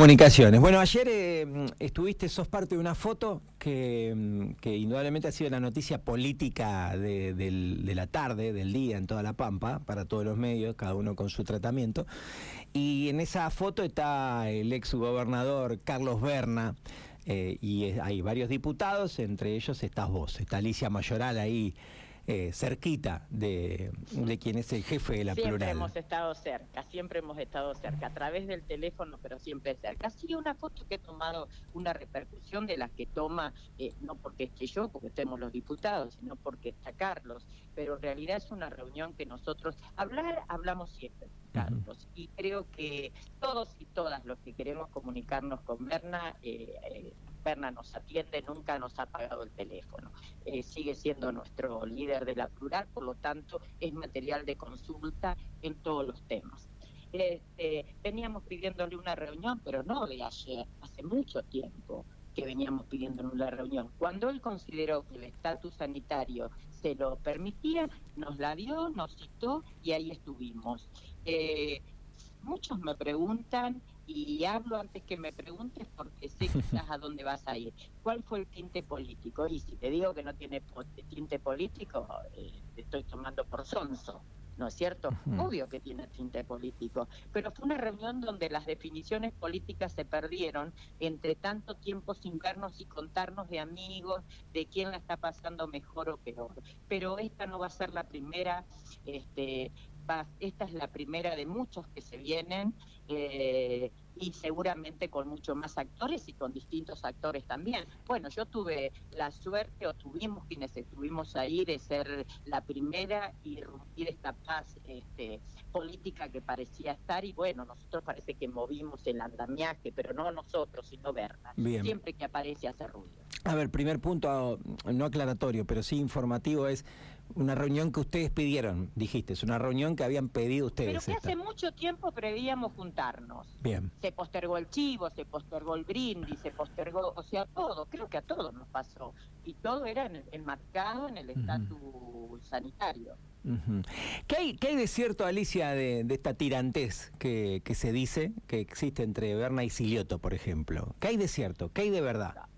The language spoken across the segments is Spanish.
Comunicaciones. Bueno, ayer eh, estuviste, sos parte de una foto que, mm, indudablemente ha sido la noticia política de, de, la tarde, del día en toda La Pampa, para todos los medios, cada uno con su tratamiento. Y en esa foto está el ex gobernador Carlos Berna. Eh, y hay varios diputados, entre ellos estás vos, está Alicia Mayoral ahí eh, cerquita de, de, quien es el jefe de la siempre plural. Siempre hemos estado cerca, siempre hemos estado cerca, a través del teléfono, pero siempre cerca. Ha sido una foto que he tomado una repercusión de las que toma, eh, no porque esté yo, porque estemos los diputados, sino porque está Carlos, pero en realidad es una reunión que nosotros, hablar, hablamos siempre, Carlos, y creo que todos y todas los que queremos comunicarnos con Berna, eh, Berna nos atiende, nunca nos ha pagado el teléfono. Eh, sigue siendo nuestro líder de la plural, por lo tanto es material de consulta en todos los temas. Este, veníamos pidiéndole una reunión, pero no de ayer, hace mucho tiempo que veníamos pidiéndole una reunión. Cuando él consideró que el estatus sanitario se lo permitía, nos la dio, nos citó y ahí estuvimos. Eh, muchos me preguntan y hablo antes que me preguntes porque sé quizás a dónde vas a ir. ¿Cuál fue el tinte político? Y si te digo que no tiene tinte político, eh, te estoy tomando por sonso. ¿no es cierto? Obvio que tiene tinte político, pero fue una reunión donde las definiciones políticas se perdieron entre tanto tiempo sin vernos y contarnos de amigos, de quién la está pasando mejor o peor. Pero esta no va a ser la primera, este, esta es la primera de muchos que se vienen eh, y seguramente con mucho más actores y con distintos actores también. Bueno, yo tuve la suerte o tuvimos quienes estuvimos ahí de ser la primera y irrumpir esta paz este, política que parecía estar y bueno, nosotros parece que movimos el andamiaje, pero no nosotros, sino Berna. Siempre que aparece hace ruido. A ver, primer punto, no aclaratorio, pero sí informativo es una reunión que ustedes pidieron, dijiste, es una reunión que habían pedido ustedes. Pero que hace mucho tiempo pedíamos juntarnos. Bien. Se postergó el chivo, se postergó el brindis, se postergó, o sea, todo, creo que a todos nos pasó. Y todo era enmarcado en el estatus sanitario. ¿Qué, hay, ¿Qué, hay, de cierto, Alicia, de, esta tirantez que, que, se dice que existe entre Berna y Silioto, por ejemplo? ¿Qué hay de cierto? ¿Qué hay de verdad?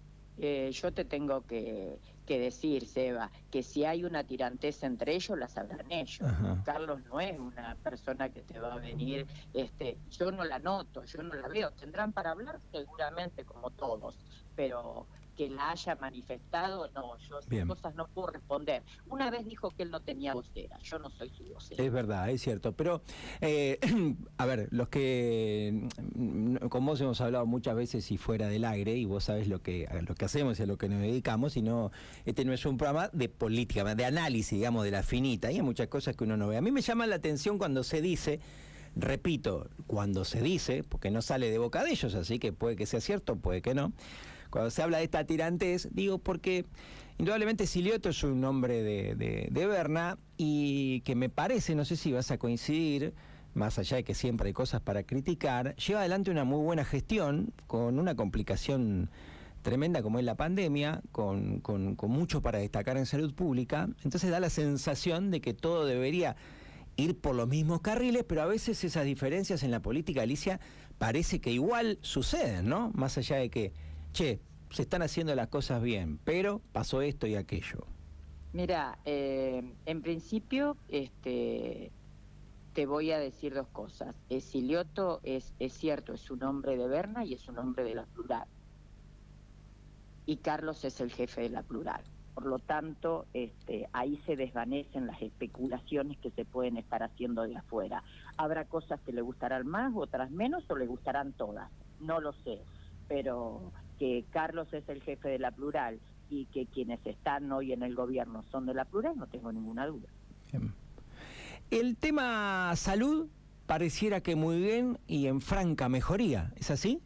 Eh, yo te tengo que, decir, Seba, que si hay una tirantez entre ellos, la sabrán ellos. Carlos no es una persona que te va a venir, este, yo no la noto, yo no la veo. Tendrán para hablar seguramente como todos, pero que la haya manifestado, no, yo esas cosas no puedo responder. Una vez dijo que él no tenía vocera, yo no soy su vocera. Es verdad, es cierto, pero eh, a ver, los que mm, con vos hemos hablado muchas veces y fuera del aire, y vos sabés lo que, lo que hacemos y a lo que nos dedicamos, y no, este no es un programa de política, de análisis, digamos, de la finita, y hay muchas cosas que uno no ve. A mí me llama la atención cuando se dice repito, cuando se dice, porque no sale de boca de ellos, así que puede que sea cierto, puede que no, cuando se habla de esta tirantes, digo porque indudablemente Silioto es un nombre de, de, Berna y que me parece, no sé si vas a coincidir, más allá de que siempre hay cosas para criticar, lleva adelante una muy buena gestión con una complicación tremenda como es la pandemia, con, con, mucho para destacar en salud pública, entonces da la sensación de que todo debería ir por los mismos carriles, pero a veces esas diferencias en la política, Alicia, parece que igual suceden, ¿no? Más allá de que che, se están haciendo las cosas bien, pero pasó esto y aquello. Mira, eh, en principio, este, te voy a decir dos cosas. Silioto es, es cierto, es un hombre de Berna y es un hombre de la plural. Y Carlos es el jefe de la plural. Por lo tanto, este, ahí se desvanecen las especulaciones que se pueden estar haciendo de afuera. Habrá cosas que le gustarán más, otras menos, o le gustarán todas. No lo sé. Pero que Carlos es el jefe de la plural y que quienes están hoy en el gobierno son de la plural, no tengo ninguna duda. El tema salud pareciera que muy bien y en franca mejoría, ¿es así?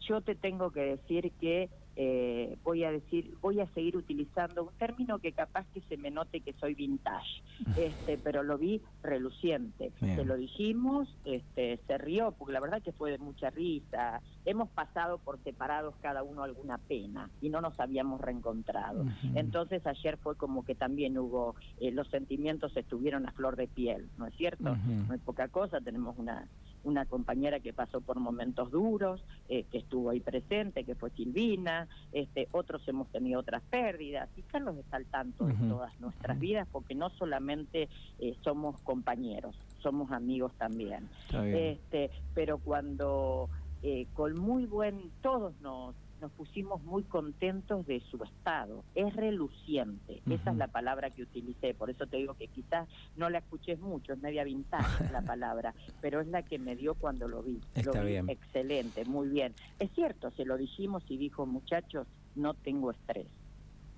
Yo te tengo que decir que eh, voy a decir, voy a seguir utilizando un término que capaz que se me note que soy vintage, este, pero lo vi reluciente. Se lo dijimos, este, se rió, porque la verdad que fue de mucha risa. Hemos pasado por separados cada uno alguna pena y no nos habíamos reencontrado. Entonces ayer fue como que también hubo, eh, los sentimientos estuvieron a flor de piel, ¿no es cierto? No es poca cosa, tenemos una una compañera que pasó por momentos duros, eh, que estuvo ahí presente, que fue Silvina, este, otros hemos tenido otras pérdidas, y Carlos está al tanto de todas nuestras vidas, porque no solamente eh, somos compañeros, somos amigos también. Este, pero cuando eh, con muy buen, todos nos nos pusimos muy contentos de su estado. Es reluciente, esa es la palabra que utilicé, por eso te digo que quizás no la escuches mucho, es media vintage la palabra, pero es la que me dio cuando lo vi. Está bien. Excelente, muy bien. Es cierto, se lo dijimos y dijo, muchachos, no tengo estrés.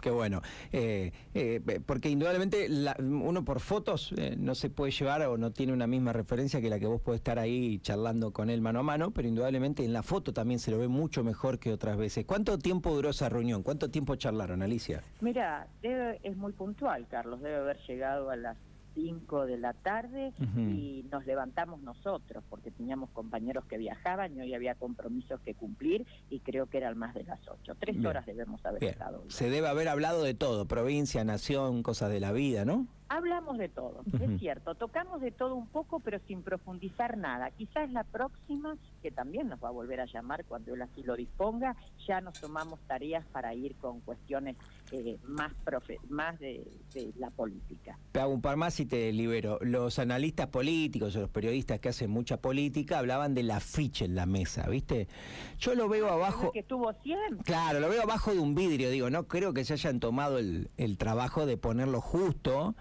Qué bueno. Eh, eh, porque indudablemente uno por fotos eh, no se puede llevar o no tiene una misma referencia que la que vos podés estar ahí charlando con él mano a mano, pero indudablemente en la foto también se lo ve mucho mejor que otras veces. ¿Cuánto tiempo duró esa reunión? ¿Cuánto tiempo charlaron, Alicia? Mira, es muy puntual, Carlos. Debe haber llegado a las 5 de la tarde y nos levantamos nosotros porque teníamos compañeros que viajaban y hoy había compromisos que cumplir y creo que eran más de las 8. Tres horas debemos haber estado. Se debe haber hablado de todo, provincia, nación, cosas de la vida, ¿no? Hablamos de todo, es cierto, tocamos de todo un poco, pero sin profundizar nada. Quizás la próxima, que también nos va a volver a llamar cuando él así lo disponga, ya nos tomamos tareas para ir con cuestiones eh, más más de, la política. Te hago un par más y te libero. Los analistas políticos o los periodistas que hacen mucha política hablaban del afiche en la mesa, ¿viste? Yo lo veo ah, abajo... Que estuvo siempre. Claro, lo veo abajo de un vidrio, digo, no creo que se hayan tomado el, el trabajo de ponerlo justo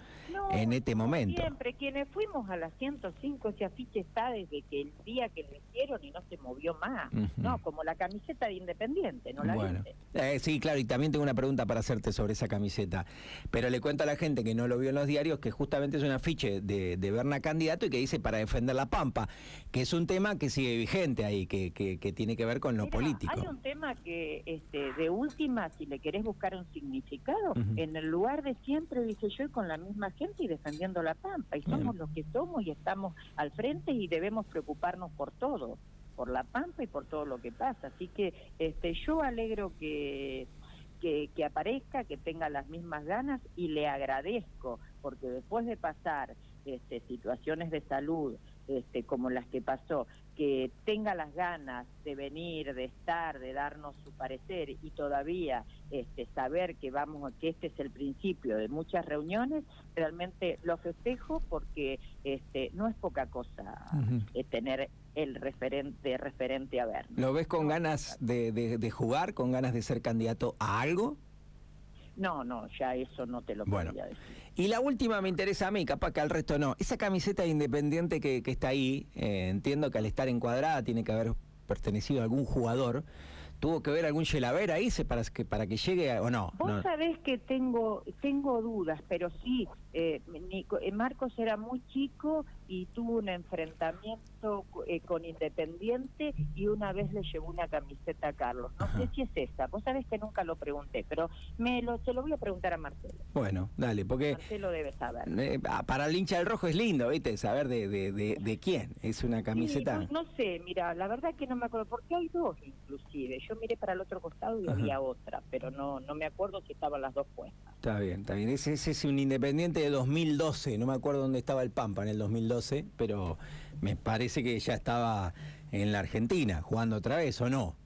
en este momento. Siempre, quienes fuimos a la 105, ese afiche está desde que el día que lo hicieron y no se movió más. No, como la camiseta de Independiente, ¿no la bueno. Eh, sí, claro, y también tengo una pregunta para hacerte sobre esa camiseta. Pero le cuento a la gente que no lo vio en los diarios que justamente es un afiche de, de Berna Candidato y que dice para defender la Pampa, que es un tema que sigue vigente ahí, que, que, tiene que ver con lo político. Hay un tema que, este, de última, si le querés buscar un significado, en el lugar de siempre, dice yo, y con la misma gente y defendiendo la Pampa. Y somos los que somos y estamos al frente y debemos preocuparnos por todo, por la Pampa y por todo lo que pasa. Así que este, yo alegro que, que, que aparezca, que tenga las mismas ganas y le agradezco, porque después de pasar este, situaciones de salud este, como las que pasó, que tenga las ganas de venir, de estar, de darnos su parecer y todavía este, saber que vamos, que este es el principio de muchas reuniones, realmente lo festejo porque este, no es poca cosa eh, tener el referente referente a ver. ¿Lo ves con ganas de, de, jugar, con ganas de ser candidato a algo? No, no, ya eso no te lo bueno. decir. Y la última me interesa a mí, capaz que al resto no. Esa camiseta independiente que, está ahí, eh, entiendo que al estar encuadrada tiene que haber pertenecido a algún jugador. ¿Tuvo que ver algún Yelaver ahí para que, para que llegue o no? Vos sabés que tengo, tengo dudas, pero sí, eh, eh, Marcos era muy chico y tuvo un enfrentamiento eh, con Independiente y una vez le llevó una camiseta a Carlos. No sé si es esa, vos sabés que nunca lo pregunté, pero me lo, se lo voy a preguntar a Marcelo. Bueno, dale, porque... Marcelo debe saber. Ah, para el hincha del rojo es lindo, ¿viste? Saber de, de, de, quién es una camiseta. no, sé, mira, la verdad que no me acuerdo, porque hay dos inclusive. Yo miré para el otro costado y había otra, pero no, no me acuerdo si estaban las dos puestas. Está bien, está bien. Ese, ese es un Independiente de 2012, no me acuerdo dónde estaba el Pampa en el 2012, pero me parece que ya estaba en la Argentina jugando otra vez, ¿o no?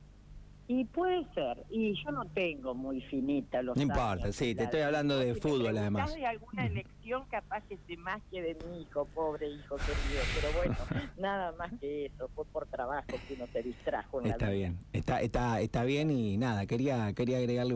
Y puede ser, y yo no tengo muy finita los No importa, sí, te estoy hablando de fútbol además. de alguna elección capaz que se más que de mi hijo, pobre hijo querido, pero bueno, nada más que eso, fue por trabajo que uno se distrajo. está bien, está, está, está bien y nada, quería, quería agregarle un